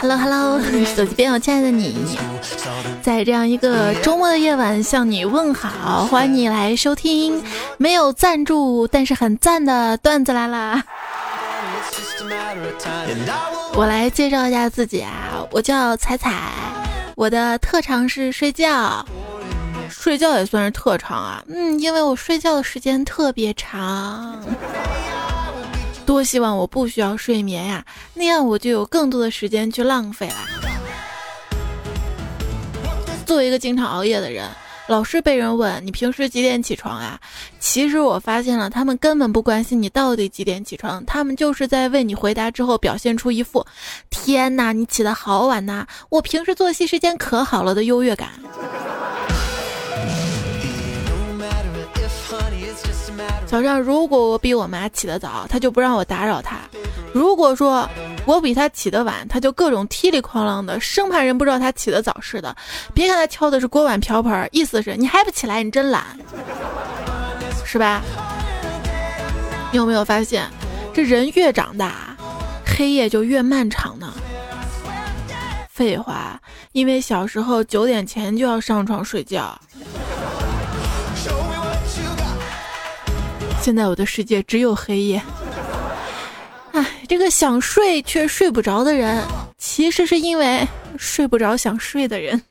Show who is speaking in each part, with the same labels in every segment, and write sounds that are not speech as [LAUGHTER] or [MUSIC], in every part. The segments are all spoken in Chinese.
Speaker 1: Hello Hello，[LAUGHS] 手机边我亲爱的你，在这样一个周末的夜晚向你问好，欢迎你来收听没有赞助但是很赞的段子来啦。我来介绍一下自己啊，我叫彩彩，我的特长是睡觉，睡觉也算是特长啊，嗯，因为我睡觉的时间特别长。多希望我不需要睡眠呀，那样我就有更多的时间去浪费啦。作为一个经常熬夜的人，老是被人问你平时几点起床啊？其实我发现了，他们根本不关心你到底几点起床，他们就是在为你回答之后表现出一副“天哪，你起得好晚呐，我平时作息时间可好了”的优越感。早上如果我比我妈起得早，她就不让我打扰她；如果说我比她起得晚，她就各种踢里哐啷的，生怕人不知道她起得早似的。别看她敲的是锅碗瓢盆，意思是你还不起来，你真懒，是吧？你有没有发现，这人越长大，黑夜就越漫长呢？废话，因为小时候九点前就要上床睡觉。现在我的世界只有黑夜。哎，这个想睡却睡不着的人，其实是因为睡不着想睡的人。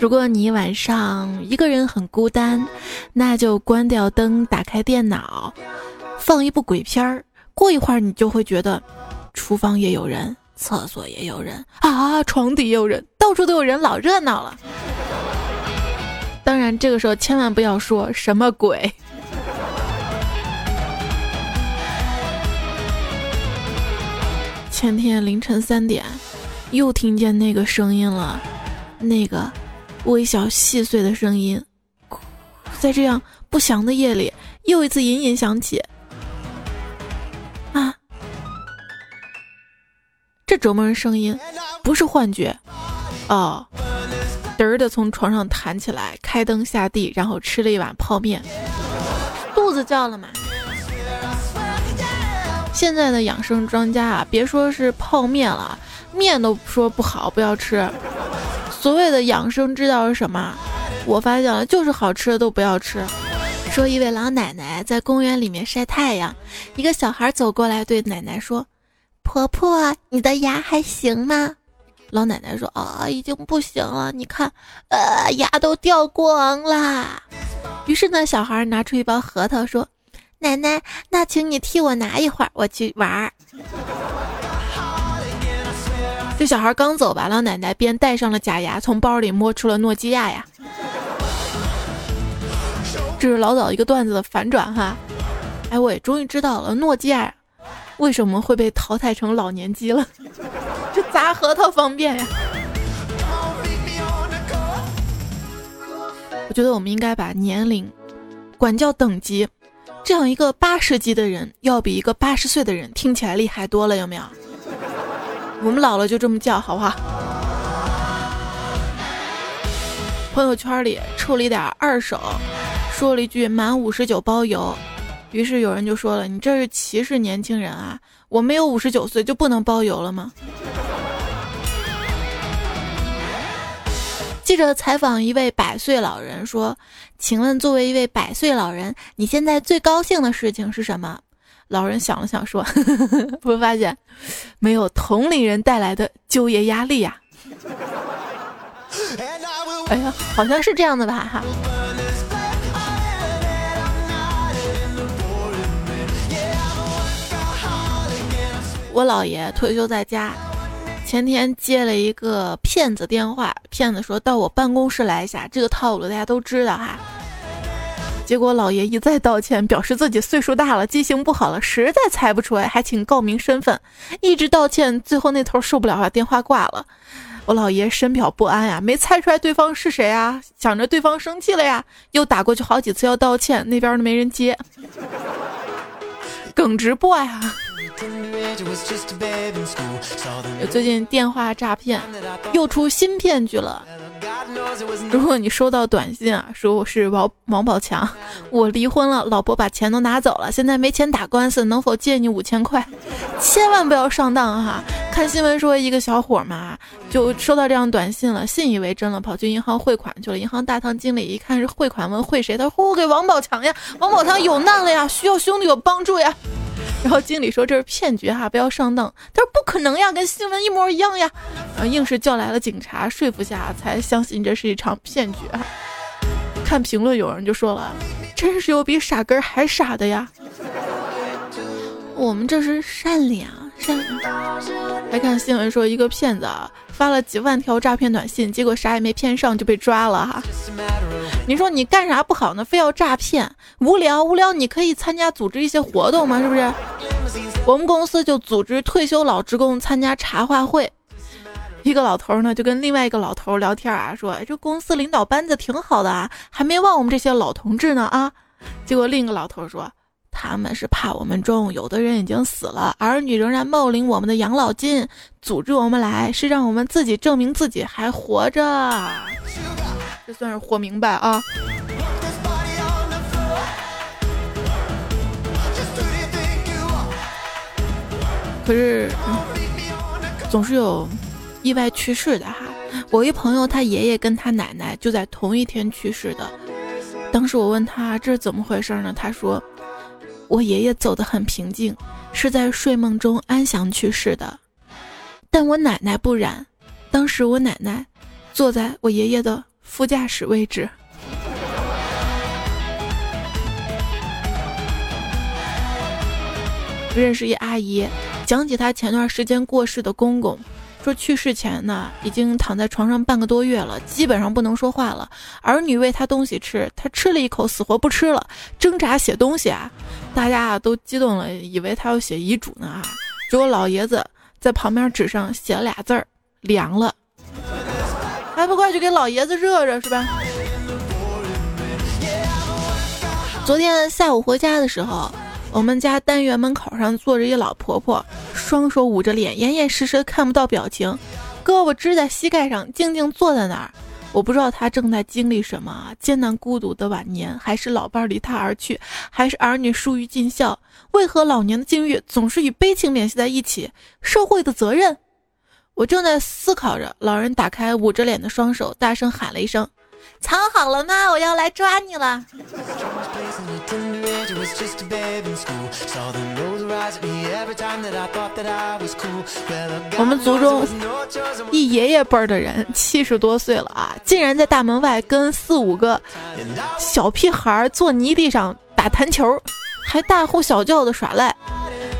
Speaker 1: 如果你晚上一个人很孤单，那就关掉灯，打开电脑，放一部鬼片儿。过一会儿，你就会觉得，厨房也有人，厕所也有人啊，床底也有人，到处都有人，老热闹了。当然，这个时候千万不要说什么鬼。前天凌晨三点，又听见那个声音了，那个微小细碎的声音，在这样不祥的夜里，又一次隐隐响起。啊，这折磨人声音，不是幻觉，哦。嘚儿的从床上弹起来，开灯下地，然后吃了一碗泡面，肚子叫了嘛。现在的养生专家啊，别说是泡面了，面都说不好，不要吃。所谓的养生之道是什么？我发现了，就是好吃的都不要吃。说一位老奶奶在公园里面晒太阳，一个小孩走过来对奶奶说：“婆婆，你的牙还行吗？”老奶奶说：“啊，已经不行了，你看，呃，牙都掉光了。”于是呢，小孩拿出一包核桃，说：“奶奶，那请你替我拿一会儿，我去玩儿。”这小孩刚走吧，老奶奶便戴上了假牙，从包里摸出了诺基亚呀。这是老早一个段子的反转哈。哎，我也终于知道了，诺基亚为什么会被淘汰成老年机了。[LAUGHS] 拿核桃方便呀！我觉得我们应该把年龄管教等级，这样一个八十级的人要比一个八十岁的人听起来厉害多了，有没有？我们老了就这么叫，好不好？朋友圈里抽了一点二手，说了一句“满五十九包邮”，于是有人就说了：“你这是歧视年轻人啊！我没有五十九岁就不能包邮了吗？”记者采访一位百岁老人说：“请问，作为一位百岁老人，你现在最高兴的事情是什么？”老人想了想说：“ [LAUGHS] 我发现，没有同龄人带来的就业压力呀。”哎呀，好像是这样的吧？哈。我姥爷退休在家。前天接了一个骗子电话，骗子说到我办公室来一下，这个套路大家都知道哈。结果老爷一再道歉，表示自己岁数大了，记性不好了，实在猜不出来，还请告明身份，一直道歉，最后那头受不了，把电话挂了。我老爷深表不安呀，没猜出来对方是谁啊，想着对方生气了呀，又打过去好几次要道歉，那边都没人接，[LAUGHS] 耿直 boy 啊。最近电话诈骗又出新骗局了，如果你收到短信啊，说我是王王宝强，[LAUGHS] 我离婚了，老婆把钱都拿走了，现在没钱打官司，能否借你五千块？[LAUGHS] 千万不要上当哈！看新闻说一个小伙嘛，就收到这样短信了，信以为真了，跑去银行汇款去了。银行大堂经理一看是汇款，问汇谁？他说我给王宝强呀，王宝强有难了呀，需要兄弟有帮助呀。然后经理说这是骗局哈，不要上当。他说不可能呀，跟新闻一模一样呀。然后硬是叫来了警察，说服下才相信这是一场骗局。看评论有人就说了，真是有比傻根还傻的呀。我们这是善良善良。还看新闻说一个骗子啊。发了几万条诈骗短信，结果啥也没骗上就被抓了哈。你说你干啥不好呢？非要诈骗？无聊无聊，你可以参加组织一些活动嘛，是不是？我们公司就组织退休老职工参加茶话会。一个老头呢就跟另外一个老头聊天啊，说这公司领导班子挺好的啊，还没忘我们这些老同志呢啊。结果另一个老头说。他们是怕我们中，有的人已经死了，儿女仍然冒领我们的养老金，组织我们来是让我们自己证明自己还活着，这算是活明白啊。可是，总是有意外去世的哈。我一朋友，他爷爷跟他奶奶就在同一天去世的。当时我问他这是怎么回事呢？他说。我爷爷走得很平静，是在睡梦中安详去世的，但我奶奶不然。当时我奶奶坐在我爷爷的副驾驶位置。认识一阿姨，讲起她前段时间过世的公公。说去世前呢，已经躺在床上半个多月了，基本上不能说话了。儿女喂他东西吃，他吃了一口，死活不吃了，挣扎写东西啊！大家啊都激动了，以为他要写遗嘱呢啊！结果老爷子在旁边纸上写了俩字儿：凉了。还不快去给老爷子热热是吧？昨天下午回家的时候。我们家单元门口上坐着一老婆婆，双手捂着脸，严严实实看不到表情，胳膊支在膝盖上，静静坐在那儿。我不知道她正在经历什么，艰难孤独的晚年，还是老伴离她而去，还是儿女疏于尽孝？为何老年的境遇总是与悲情联系在一起？社会的责任？我正在思考着，老人打开捂着脸的双手，大声喊了一声。藏好了吗？我要来抓你了。我们族中一爷爷辈儿的人，七十多岁了啊，竟然在大门外跟四五个小屁孩坐泥地上打弹球，还大呼小叫的耍赖。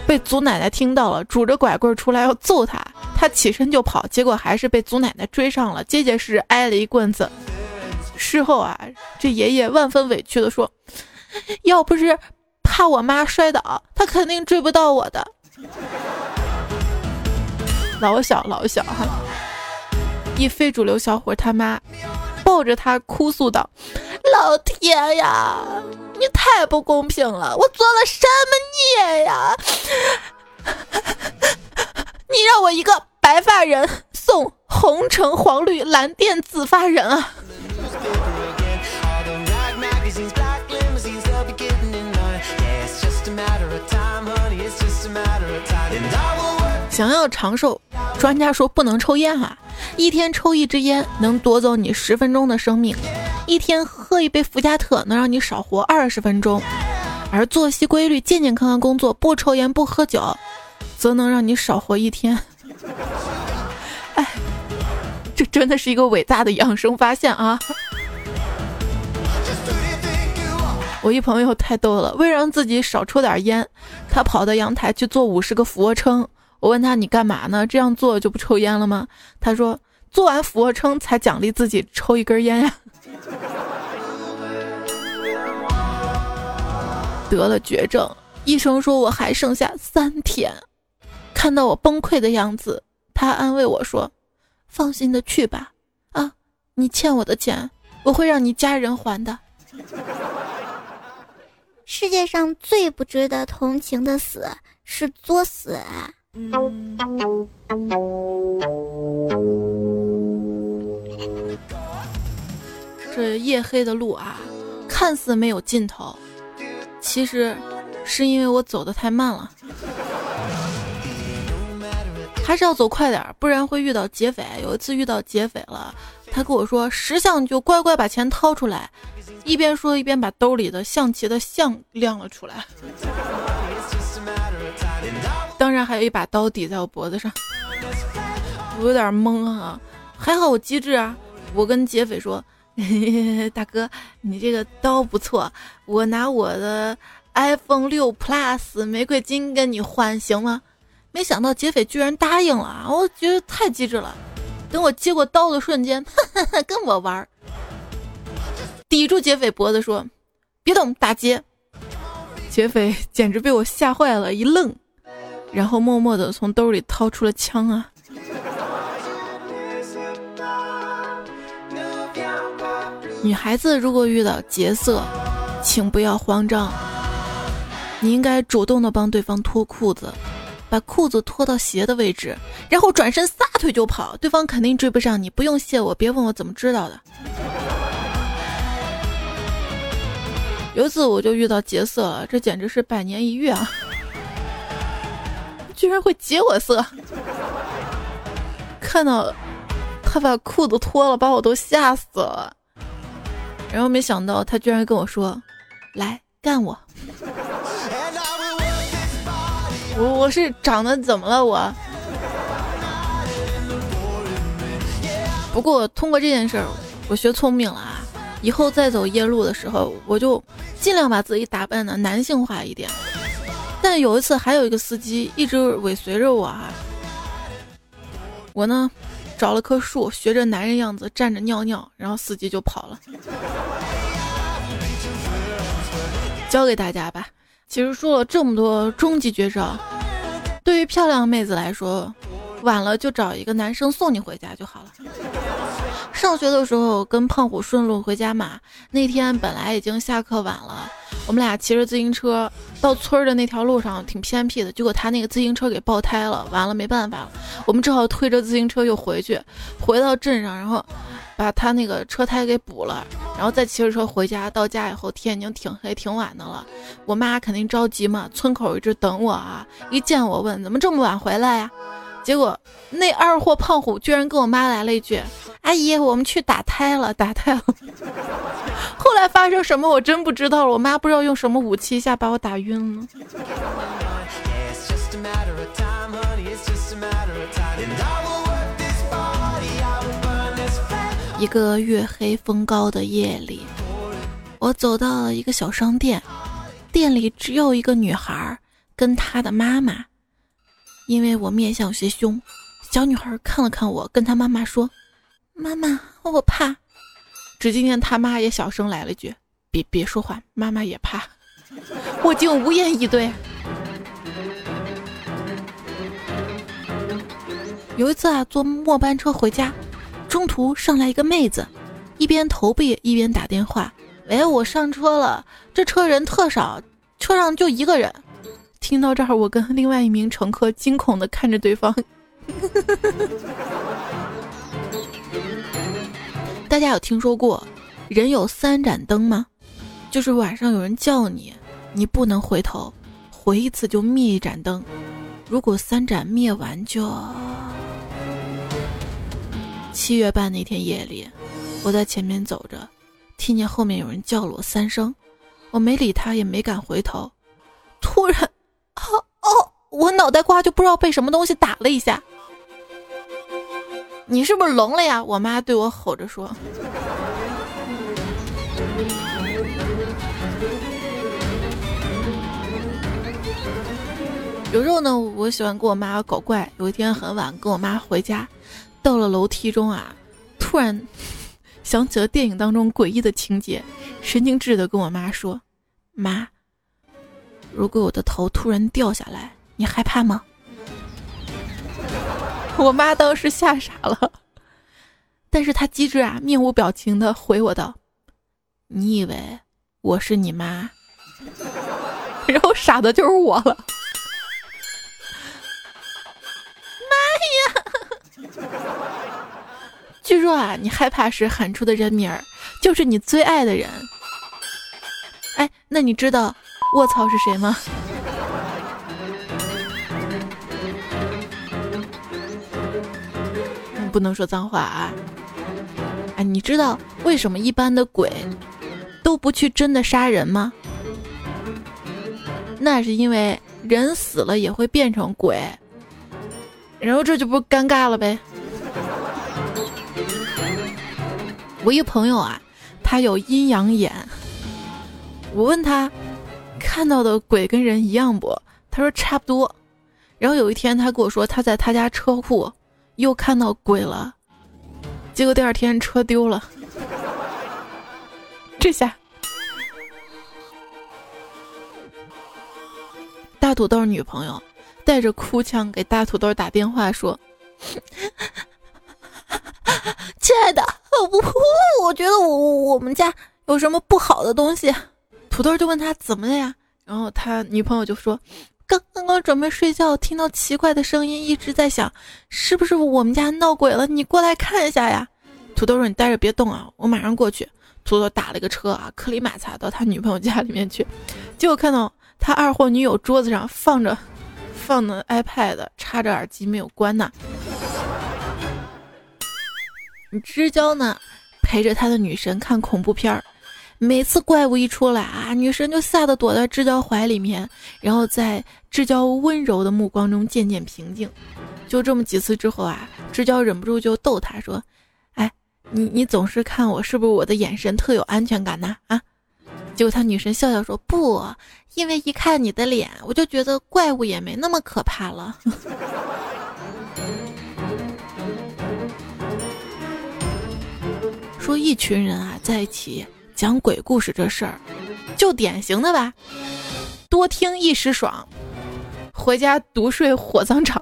Speaker 1: 被祖奶奶听到了，拄着拐棍出来要揍他，他起身就跑，结果还是被祖奶奶追上了，结结实实挨了一棍子。事后啊，这爷爷万分委屈的说：“要不是怕我妈摔倒，他肯定追不到我的。”老小老小哈，一非主流小伙他妈抱着他哭诉道：“老天呀，你太不公平了！我做了什么孽呀？[LAUGHS] 你让我一个白发人送红橙黄绿蓝靛紫发人啊！”想要长寿，专家说不能抽烟哈，一天抽一支烟能夺走你十分钟的生命，一天喝一杯伏加特能让你少活二十分钟，而作息规律、健健康康工作、不抽烟不喝酒，则能让你少活一天。哎，这真的是一个伟大的养生发现啊！我一朋友太逗了，为让自己少抽点烟，他跑到阳台去做五十个俯卧撑。我问他：“你干嘛呢？这样做就不抽烟了吗？”他说：“做完俯卧撑才奖励自己抽一根烟呀。”得了绝症，医生说我还剩下三天。看到我崩溃的样子，他安慰我说：“放心的去吧，啊，你欠我的钱，我会让你家人还的。”
Speaker 2: 世界上最不值得同情的死是作死。
Speaker 1: 这夜黑的路啊，看似没有尽头，其实是因为我走的太慢了。还是要走快点，不然会遇到劫匪。有一次遇到劫匪了，他跟我说识相就乖乖把钱掏出来，一边说一边把兜里的象棋的象亮了出来。当然还有一把刀抵在我脖子上，我有点懵啊，还好我机智啊，我跟劫匪说，大哥你这个刀不错，我拿我的 iPhone 六 Plus 玫瑰金跟你换行吗？没想到劫匪居然答应了，我觉得太机智了。等我接过刀的瞬间，跟我玩，抵住劫匪脖子说：“别动，打劫。[LAUGHS] ”劫匪简直被我吓坏了，一愣，然后默默的从兜里掏出了枪啊。[LAUGHS] 女孩子如果遇到劫色，请不要慌张，你应该主动的帮对方脱裤子。把裤子脱到鞋的位置，然后转身撒腿就跑，对方肯定追不上你。不用谢我，别问我怎么知道的。有一次我就遇到劫色了，这简直是百年一遇啊！居然会劫我色，看到他把裤子脱了，把我都吓死了。然后没想到他居然跟我说：“来干我。”我我是长得怎么了我？不过通过这件事儿，我学聪明了啊！以后再走夜路的时候，我就尽量把自己打扮的男性化一点。但有一次，还有一个司机一直尾随着我啊，我呢找了棵树，学着男人样子站着尿尿，然后司机就跑了。教给大家吧。其实说了这么多终极绝招，对于漂亮妹子来说，晚了就找一个男生送你回家就好了。上学的时候跟胖虎顺路回家嘛，那天本来已经下课晚了，我们俩骑着自行车到村儿的那条路上挺偏僻的，结果他那个自行车给爆胎了，完了没办法了，我们只好推着自行车又回去，回到镇上，然后。把他那个车胎给补了，然后再骑着车回家。到家以后天已经挺黑挺晚的了，我妈肯定着急嘛，村口一直等我啊。一见我问怎么这么晚回来呀？结果那二货胖虎居然跟我妈来了一句：“阿姨，我们去打胎了，[LAUGHS] 打胎了。”后来发生什么我真不知道了，我妈不知道用什么武器一下把我打晕了。一个月黑风高的夜里，我走到了一个小商店，店里只有一个女孩跟她的妈妈。因为我面相有些凶，小女孩看了看我，跟她妈妈说：“妈妈，我怕。”只听见她妈也小声来了句：“别别说话，妈妈也怕。”我竟无言以对。有一次啊，坐末班车回家。中途上来一个妹子，一边投币一边打电话：“喂，我上车了，这车人特少，车上就一个人。”听到这儿，我跟另外一名乘客惊恐的看着对方。[LAUGHS] 大家有听说过人有三盏灯吗？就是晚上有人叫你，你不能回头，回一次就灭一盏灯，如果三盏灭完就。七月半那天夜里，我在前面走着，听见后面有人叫了我三声，我没理他，也没敢回头。突然，我脑袋瓜就不知道被什么东西打了一下。你是不是聋了呀？我妈对我吼着说。有时候呢，我喜欢跟我妈搞怪。有一天很晚，跟我妈回家。到了楼梯中啊，突然想起了电影当中诡异的情节，神经质的跟我妈说：“妈，如果我的头突然掉下来，你害怕吗？” [LAUGHS] 我妈当时吓傻了，但是她机智啊，面无表情的回我道：“你以为我是你妈？” [LAUGHS] 然后傻的就是我了。[LAUGHS] 妈呀据说啊，你害怕时喊出的人名儿，就是你最爱的人。哎，那你知道卧槽是谁吗？不能说脏话啊！哎，你知道为什么一般的鬼都不去真的杀人吗？那是因为人死了也会变成鬼，然后这就不尴尬了呗。我一朋友啊，他有阴阳眼。我问他看到的鬼跟人一样不？他说差不多。然后有一天他跟我说他在他家车库。又看到鬼了，结果第二天车丢了。[LAUGHS] 这下，大土豆女朋友带着哭腔给大土豆打电话说：“ [LAUGHS] 亲爱的，我我觉得我我们家有什么不好的东西。”土豆就问他怎么了呀？然后他女朋友就说。刚刚刚准备睡觉，听到奇怪的声音，一直在想，是不是我们家闹鬼了？你过来看一下呀！土豆说：“你待着别动啊，我马上过去。”土豆打了个车啊，克里马擦到他女朋友家里面去，结果看到他二货女友桌子上放着放的 iPad，插着耳机没有关呢。你知交呢，陪着他的女神看恐怖片儿。每次怪物一出来啊，女神就吓得躲在志娇怀里面，然后在志娇温柔的目光中渐渐平静。就这么几次之后啊，志娇忍不住就逗他说：“哎，你你总是看我，是不是我的眼神特有安全感呢？”啊，结果他女神笑笑说：“不，因为一看你的脸，我就觉得怪物也没那么可怕了。” [LAUGHS] 说一群人啊在一起。讲鬼故事这事儿，就典型的吧，多听一时爽，回家独睡火葬场。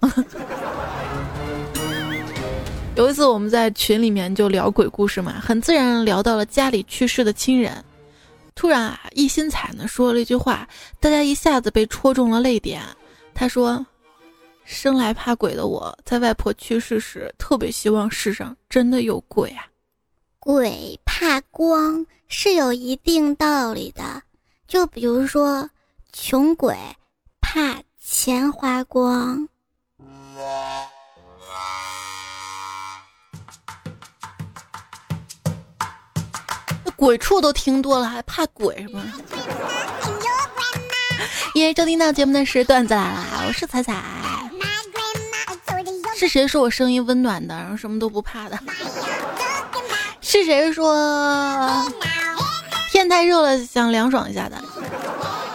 Speaker 1: 有一次我们在群里面就聊鬼故事嘛，很自然聊到了家里去世的亲人，突然啊，一心彩呢说了一句话，大家一下子被戳中了泪点。他说：“生来怕鬼的我，在外婆去世时，特别希望世上真的有鬼啊。”
Speaker 2: 鬼怕光是有一定道理的，就比如说，穷鬼怕钱花光。
Speaker 1: 那鬼畜都听多了，还怕鬼是吗？[LAUGHS] 因为收听到节目的是段子来了，我是彩彩。是谁说我声音温暖的，然后什么都不怕的？[LAUGHS] 是谁说天太热了想凉爽一下的？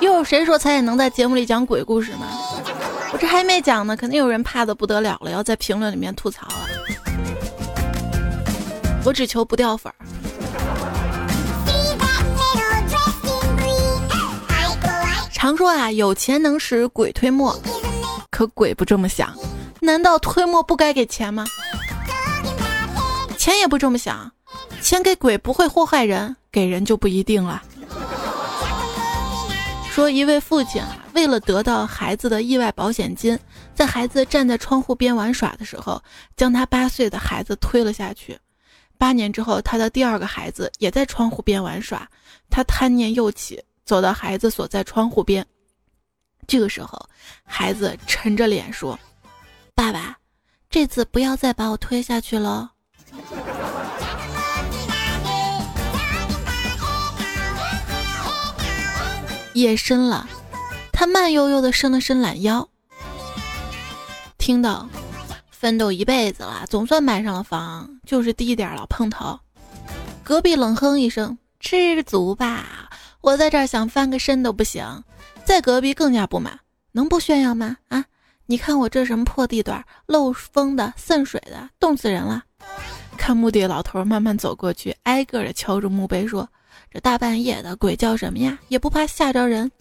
Speaker 1: 又有谁说才也能在节目里讲鬼故事吗？我这还没讲呢，肯定有人怕的不得了了，要在评论里面吐槽了。我只求不掉粉儿。常说啊，有钱能使鬼推磨，可鬼不这么想。难道推磨不该给钱吗？钱也不这么想。钱给鬼不会祸害人，给人就不一定了。说一位父亲啊，为了得到孩子的意外保险金，在孩子站在窗户边玩耍的时候，将他八岁的孩子推了下去。八年之后，他的第二个孩子也在窗户边玩耍，他贪念又起，走到孩子所在窗户边。这个时候，孩子沉着脸说：“爸爸，这次不要再把我推下去了。”夜深了，他慢悠悠地伸了伸懒腰，听到奋斗一辈子了，总算买上了房，就是低点了，碰头。隔壁冷哼一声：“知足吧，我在这儿想翻个身都不行。”在隔壁更加不满：“能不炫耀吗？啊，你看我这什么破地段，漏风的、渗水的，冻死人了。”看墓地老头慢慢走过去，挨个的敲着墓碑说。这大半夜的，鬼叫什么呀？也不怕吓着人。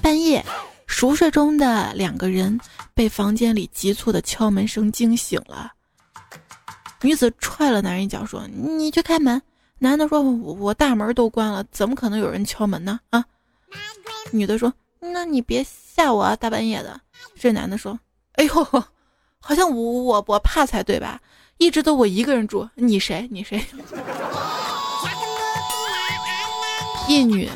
Speaker 1: 半夜，熟睡中的两个人被房间里急促的敲门声惊醒了。女子踹了男人一脚，说：“你去开门。”男的说：“我我大门都关了，怎么可能有人敲门呢？”啊！女的说：“那你别吓我啊，大半夜的。”这男的说：“哎呦。”好像我我我怕才对吧？一直都我一个人住，你谁？你谁？[LAUGHS] 一女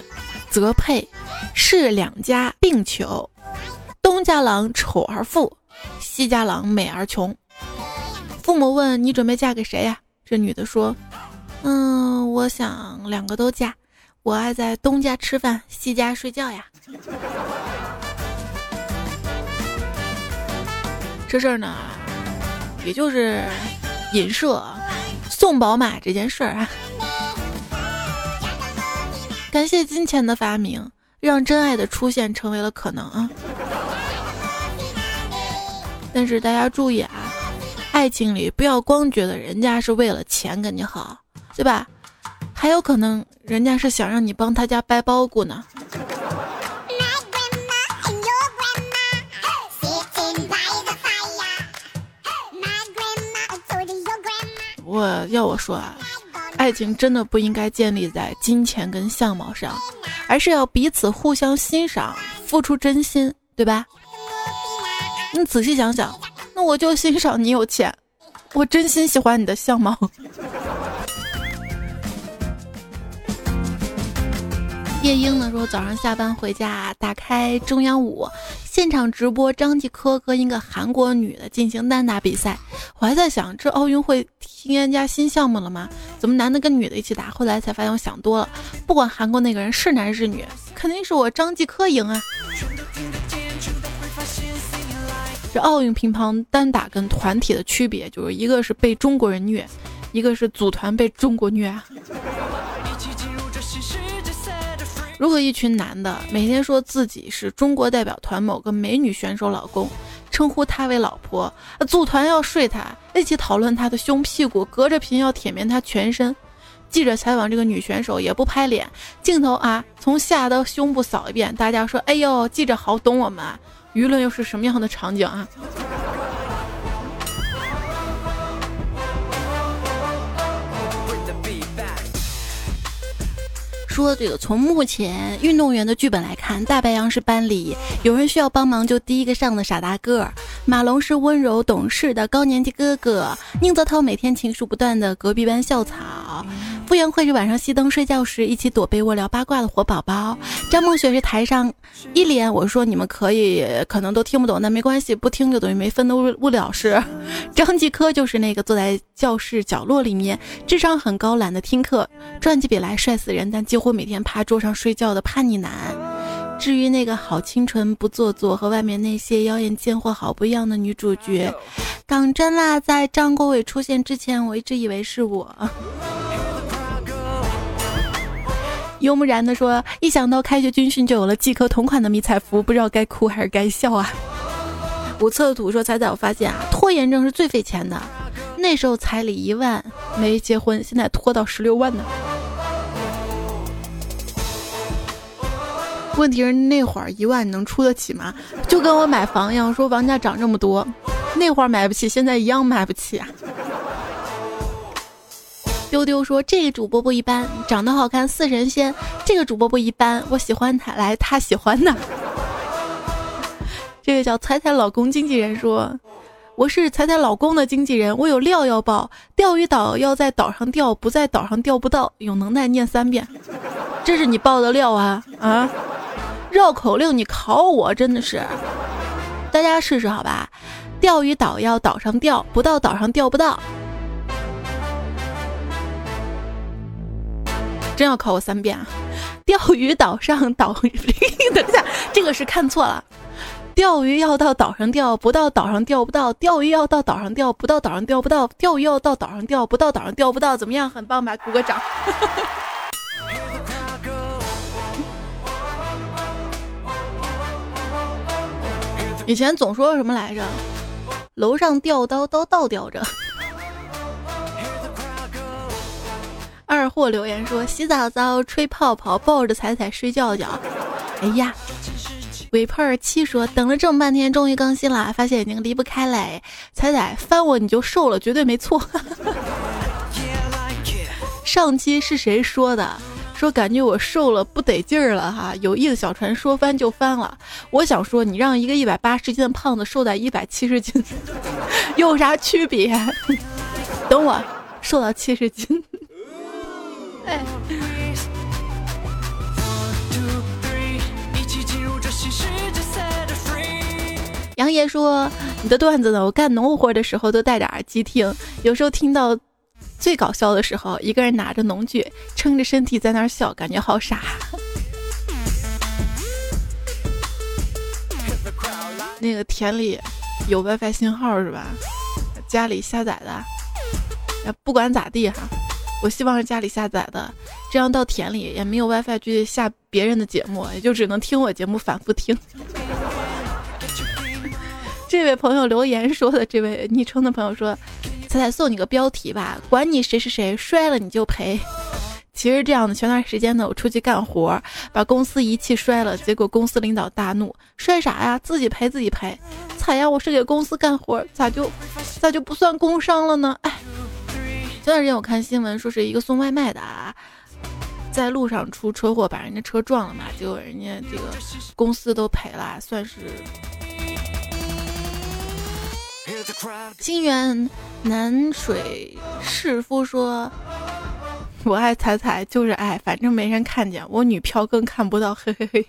Speaker 1: 则配，是两家并求。东家郎丑而富，西家郎美而穷。父母问你准备嫁给谁呀？这女的说：“嗯，我想两个都嫁。我爱在东家吃饭，西家睡觉呀。”这事儿呢，也就是影射送宝马这件事儿啊。感谢金钱的发明，让真爱的出现成为了可能啊！但是大家注意啊，爱情里不要光觉得人家是为了钱跟你好，对吧？还有可能人家是想让你帮他家掰包谷呢。我要我说啊。爱情真的不应该建立在金钱跟相貌上，而是要彼此互相欣赏，付出真心，对吧？你仔细想想，那我就欣赏你有钱，我真心喜欢你的相貌。夜莺呢说早上下班回家，打开中央五，现场直播张继科跟一个韩国女的进行单打比赛。我还在想，这奥运会添加新项目了吗？怎么男的跟女的一起打？后来才发现我想多了，不管韩国那个人是男是女，肯定是我张继科赢啊！这奥运乒乓单打跟团体的区别，就是一个是被中国人虐，一个是组团被中国虐啊！如果一群男的每天说自己是中国代表团某个美女选手老公，称呼她为老婆，组团要睡她，一起讨论她的胸屁股，隔着屏要舔遍她全身。记者采访这个女选手也不拍脸，镜头啊从下到胸部扫一遍，大家说：“哎呦，记者好懂我们。”啊！舆论又是什么样的场景啊？说这个从目前运动员的剧本来看，大白杨是班里有人需要帮忙就第一个上的傻大个儿，马龙是温柔懂事的高年级哥哥，宁泽涛每天情书不断的隔壁班校草。傅园慧是晚上熄灯睡觉时一起躲被窝聊八卦的活宝宝，张梦雪是台上一脸我说你们可以可能都听不懂，但没关系，不听就等于没分的物物理老师。[LAUGHS] 张继科就是那个坐在教室角落里面，智商很高，懒得听课，转起笔来帅死人，但几乎每天趴桌上睡觉的叛逆男。至于那个好清纯不做作和外面那些妖艳贱货好不一样的女主角，讲真啦，在张国伟出现之前，我一直以为是我。[LAUGHS] 幽木然的说：“一想到开学军训就有了季科同款的迷彩服，不知道该哭还是该笑啊。”五测图说：“彩彩，我发现啊，拖延症是最费钱的。那时候彩礼一万没结婚，现在拖到十六万呢。问题是那会儿一万你能出得起吗？就跟我买房一样，说房价涨这么多，那会儿买不起，现在一样买不起啊。”丢丢说：“这个主播不一般，长得好看似神仙。这个主播不一般，我喜欢他，来他喜欢的。[LAUGHS] ”这个叫彩彩老公经纪人说：“我是彩彩老公的经纪人，我有料要报。钓鱼岛要在岛上钓，不在岛上钓不到。有能耐念三遍，这是你报的料啊啊！绕口令你考我真的是，大家试试好吧？钓鱼岛要岛上钓，不到岛上钓不到。”真要考我三遍啊！钓鱼岛上岛，[LAUGHS] 等一下，这个是看错了。钓鱼要到岛上钓，不到岛上钓不到。钓鱼要到岛上钓，不到岛上钓不到。钓鱼要到岛上钓，不到岛上钓不到。怎么样？很棒吧？鼓个掌。以前总说什么来着？楼上吊刀，刀倒吊着。[LAUGHS] 二货留言说：“洗澡澡，吹泡泡，抱着彩彩睡觉觉。”哎呀，尾炮儿七说：“等了这么半天，终于更新了，发现已经离不开了。彩彩翻我你就瘦了，绝对没错。[LAUGHS] 上期是谁说的？说感觉我瘦了不得劲儿了哈。友谊的小船说翻就翻了。我想说，你让一个一百八十斤的胖子瘦在一百七十斤，[LAUGHS] 有啥区别？等我瘦到七十斤。哎。杨爷说：“你的段子呢？我干农活的时候都戴着耳机听，有时候听到最搞笑的时候，一个人拿着农具，撑着身体在那儿笑，感觉好傻。那个田里有 WiFi 信号是吧？家里下载的，不管咋地哈，我希望是家里下载的，这样到田里也没有 WiFi 去下别人的节目，也就只能听我节目反复听。[LAUGHS] ”这位朋友留言说的，这位昵称的朋友说：“彩彩送你个标题吧，管你谁是谁，摔了你就赔。”其实这样的，前段时间呢，我出去干活，把公司仪器摔了，结果公司领导大怒：“摔啥呀？自己赔自己赔！”彩呀，我是给公司干活，咋就咋就不算工伤了呢？哎，前段时间我看新闻说是一个送外卖的啊，在路上出车祸把人家车撞了嘛，结果人家这个公司都赔了，算是。心源南水士夫说：“我爱彩彩就是爱，反正没人看见，我女票更看不到。”嘿嘿嘿，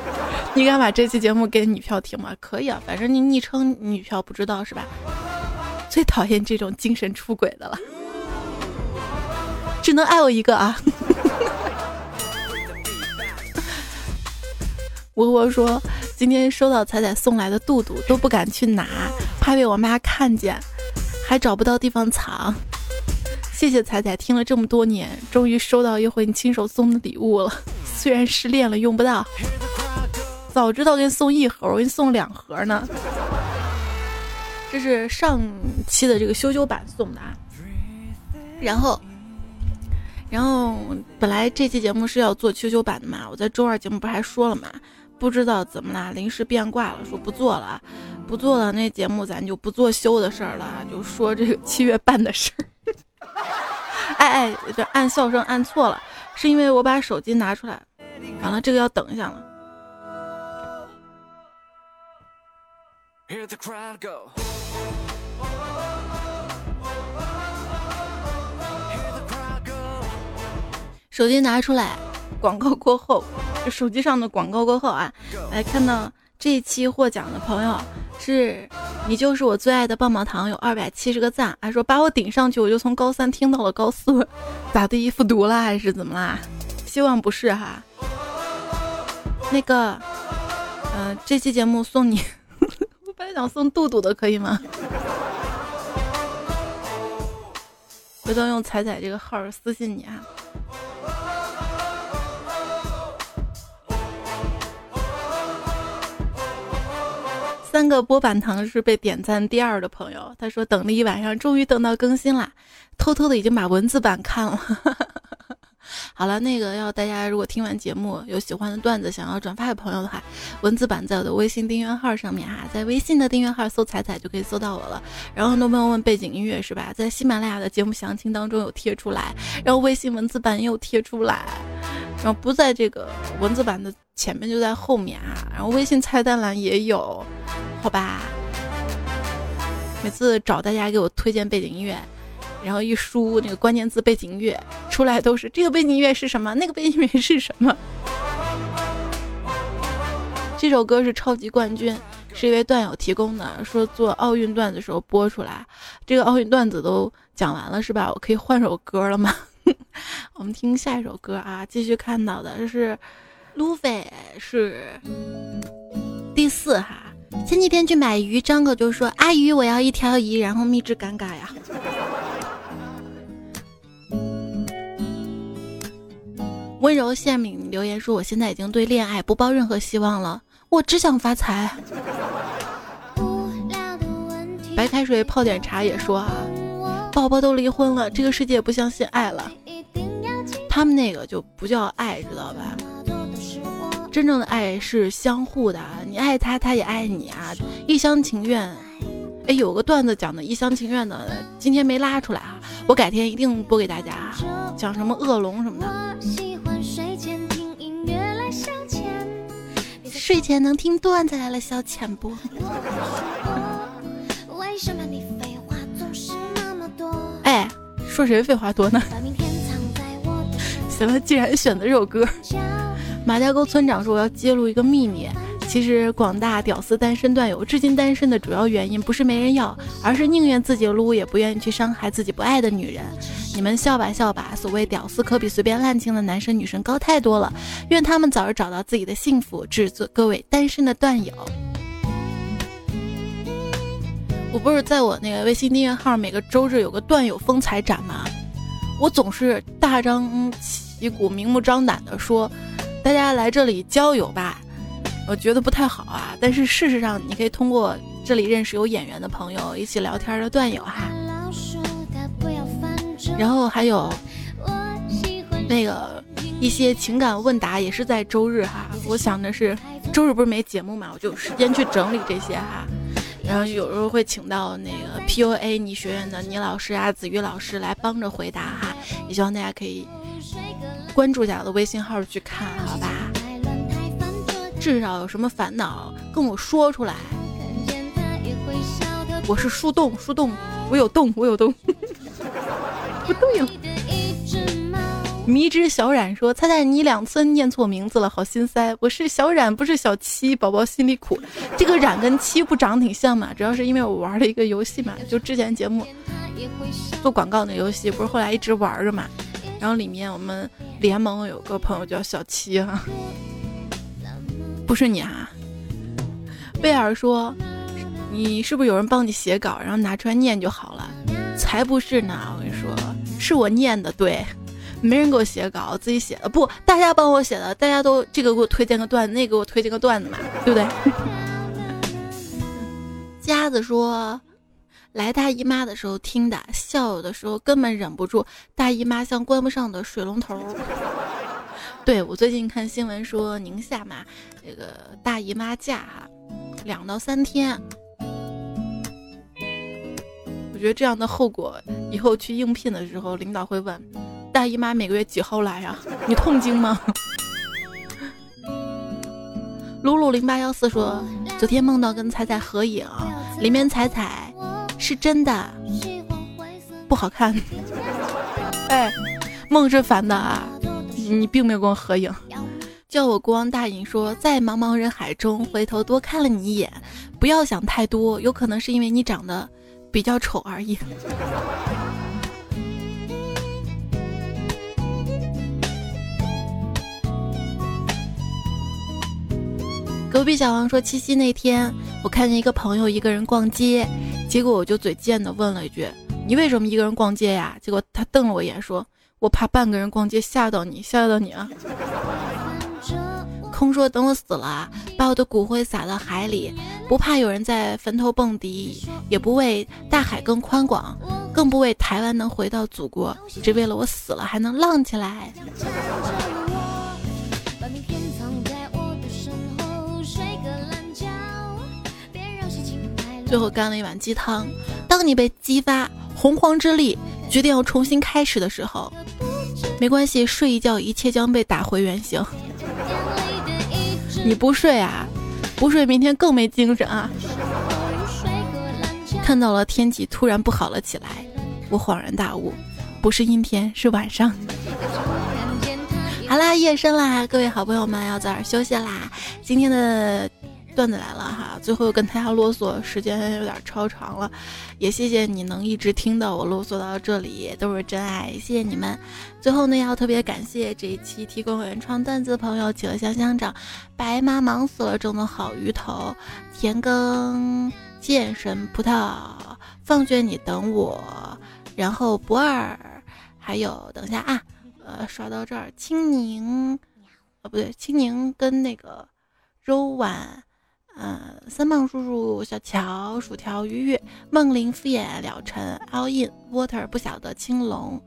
Speaker 1: [LAUGHS] 你敢把这期节目给女票听吗？可以啊，反正你昵称女票不知道是吧？最讨厌这种精神出轨的了，只能爱我一个啊！[LAUGHS] 我我说。今天收到彩彩送来的肚肚，都不敢去拿，怕被我妈看见，还找不到地方藏。谢谢彩彩，听了这么多年，终于收到一回你亲手送的礼物了。[LAUGHS] 虽然失恋了用不到，早知道给你送一盒，我给你送两盒呢。这是上期的这个羞羞版送的啊。然后，然后本来这期节目是要做羞羞版的嘛，我在周二节目不还说了嘛。不知道怎么啦，临时变卦了，说不做了，不做了。那节目咱就不做修的事儿了，就说这个七月半的事儿。哎 [LAUGHS] 哎，这按笑声按错了，是因为我把手机拿出来，完了这个要等一下了。手机拿出来。广告过后，就手机上的广告过后啊，来看到这一期获奖的朋友是你就是我最爱的棒棒糖，有二百七十个赞，还说把我顶上去，我就从高三听到了高四，咋的？一复读了还是怎么啦？希望不是哈。那个，嗯，这期节目送你，[LAUGHS] 我本来想送杜杜的，可以吗？回头用彩彩这个号私信你啊。三个波板糖是被点赞第二的朋友，他说等了一晚上，终于等到更新啦，偷偷的已经把文字版看了。[LAUGHS] 好了，那个要大家如果听完节目有喜欢的段子想要转发给朋友的话，文字版在我的微信订阅号上面哈，在微信的订阅号搜“彩彩”就可以搜到我了。然后很多朋友问背景音乐是吧？在喜马拉雅的节目详情当中有贴出来，然后微信文字版也有贴出来，然后不在这个文字版的前面就在后面啊，然后微信菜单栏也有，好吧？每次找大家给我推荐背景音乐。然后一输那个关键字背景音乐出来都是这个背景音乐是什么？那个背景音乐是什么？这首歌是超级冠军，是一位段友提供的，说做奥运段子时候播出来。这个奥运段子都讲完了是吧？我可以换首歌了吗？[LAUGHS] 我们听下一首歌啊，继续看到的是路飞是第四哈。前几天去买鱼，张口就说：“阿姨，我要一条鱼。”然后蜜汁尴尬呀。温柔羡敏留言说：“我现在已经对恋爱不抱任何希望了，我只想发财。”白开水泡点茶也说：“啊，宝宝都离婚了，这个世界不相信爱了。他们那个就不叫爱，知道吧？真正的爱是相互的，你爱他，他也爱你啊，一厢情愿。哎，有个段子讲的一厢情愿的，今天没拉出来啊，我改天一定播给大家，讲什么恶龙什么的。”睡前能听段子来了消遣不？为什么你说谁废话多呢？[LAUGHS] 行了，既然选择这首歌，马家沟村长说我要揭露一个秘密。其实广大屌丝单身段友至今单身的主要原因不是没人要，而是宁愿自己撸也不愿意去伤害自己不爱的女人。你们笑吧笑吧，所谓屌丝可比随便滥情的男生女生高太多了。愿他们早日找到自己的幸福。致各位单身的段友，我不是在我那个微信订阅号每个周日有个段友风采展吗？我总是大张旗鼓、明目张胆的说，大家来这里交友吧。我觉得不太好啊，但是事实上，你可以通过这里认识有眼缘的朋友，一起聊天的段友哈。然后还有那个一些情感问答，也是在周日哈。我想的是，周日不是没节目嘛，我就有时间去整理这些哈。然后有时候会请到那个 PUA 你学院的倪老师啊、子瑜老师来帮着回答哈。也希望大家可以关注一下我的微信号去看，好吧？至少有什么烦恼跟我说出来。我是树洞，树洞，我有洞，我有洞。不对了。迷之小冉说：“猜猜你两次念错名字了，好心塞。我是小冉，不是小七，宝宝心里苦。这个冉跟七不长挺像嘛？主要是因为我玩了一个游戏嘛，就之前节目做广告那游戏，不是后来一直玩着嘛。[LAUGHS] 然后里面我们联盟有个朋友叫小七哈。”不是你哈，贝尔说，你是不是有人帮你写稿，然后拿出来念就好了？才不是呢！我跟你说，是我念的，对，没人给我写稿，自己写的。不，大家帮我写的，大家都这个给我推荐个段子，那个给我推荐个段子嘛，对不对？[LAUGHS] 夹子说，来大姨妈的时候听的，笑的时候根本忍不住，大姨妈像关不上的水龙头。[LAUGHS] 对我最近看新闻说宁夏嘛，这个大姨妈假，两到三天。我觉得这样的后果，以后去应聘的时候，领导会问，大姨妈每个月几号来呀？你痛经吗？露露零八幺四说，昨天梦到跟彩彩合影，里面彩彩是真的不好看。哎，梦是反的啊。你并没有跟我合影，叫我国王大隐说，在茫茫人海中回头多看了你一眼，不要想太多，有可能是因为你长得比较丑而已。隔壁小王说，七夕那天我看见一个朋友一个人逛街，结果我就嘴贱的问了一句：“你为什么一个人逛街呀？”结果他瞪了我一眼说。我怕半个人逛街吓到你，吓到你啊！空说等我死了，把我的骨灰撒到海里，不怕有人在坟头蹦迪，也不为大海更宽广，更不为台湾能回到祖国，只为了我死了还能浪起来。最后干了一碗鸡汤。当你被激发洪荒之力。决定要重新开始的时候，没关系，睡一觉，一切将被打回原形。你不睡啊？不睡，明天更没精神啊！看到了天气突然不好了起来，我恍然大悟，不是阴天，是晚上。好啦，夜深啦，各位好朋友们要早点休息啦。今天的。段子来了哈，最后跟大家啰嗦，时间有点超长了，也谢谢你能一直听到我啰嗦到这里，都是真爱，谢谢你们。最后呢，要特别感谢这一期提供原创段子的朋友：企鹅香香长、白妈忙死了种的好鱼头、田耕、剑神葡萄、放学你等我，然后不二，还有等一下啊，呃，刷到这儿，青柠，啊，不对，青柠跟那个肉丸嗯，三胖叔叔、小乔、薯条、鱼鱼、梦玲、敷衍、了尘、all in water 不晓得青龙，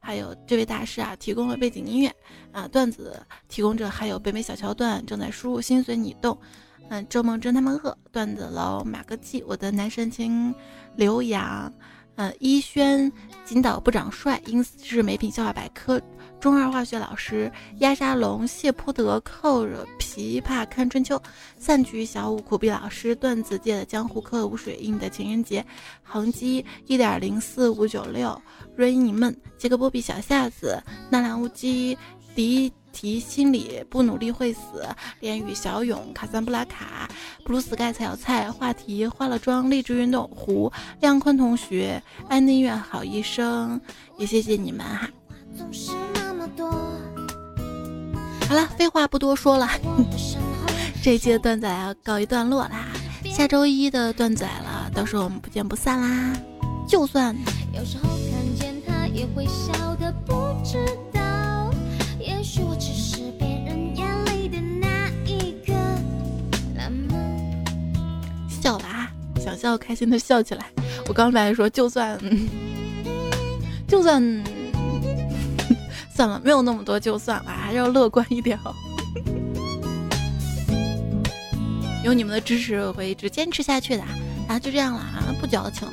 Speaker 1: 还有这位大师啊，提供了背景音乐啊，段子提供者还有北美小桥段正在输入，心随你动，嗯，周梦真他们饿段子楼马个记，我的男神情刘洋，嗯，一轩金岛不长帅，因此是美品笑话百科。中二化学老师压沙龙谢泼德扣着琵琶看春秋，散局小五苦逼老师段子界的江湖客无水印的情人节，恒基一点零四五九六瑞尼闷杰克波比小夏子纳兰乌鸡迪提心理不努力会死，连雨小勇卡桑布拉卡布鲁斯盖菜小菜话题化了妆励志运动胡亮坤同学安宁院好医生，也谢谢你们哈。好了，废话不多说了，[LAUGHS] 这一期的段子要告一段落啦。下周一的段子来了，到时候我们不见不散啦。就算。笑了啊，想笑开心的笑起来。我刚才说就算，就算。算了，没有那么多就算了，还是要乐观一点哦。[LAUGHS] 有你们的支持，我会一直坚持下去的。啊，就这样了啊，不矫情了，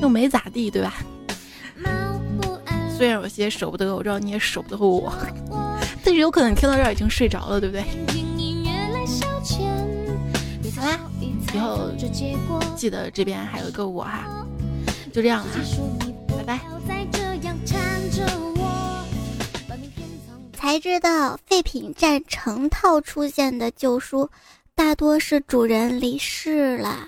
Speaker 1: 又没咋地，对吧？虽然有些舍不得，我知道你也舍不得我，[LAUGHS] 但是有可能听到这儿已经睡着了，对不对？好啦，以后记得这边还有一个我哈，就这样了，拜拜。
Speaker 2: 才知道废品站成套出现的旧书，大多是主人离世了。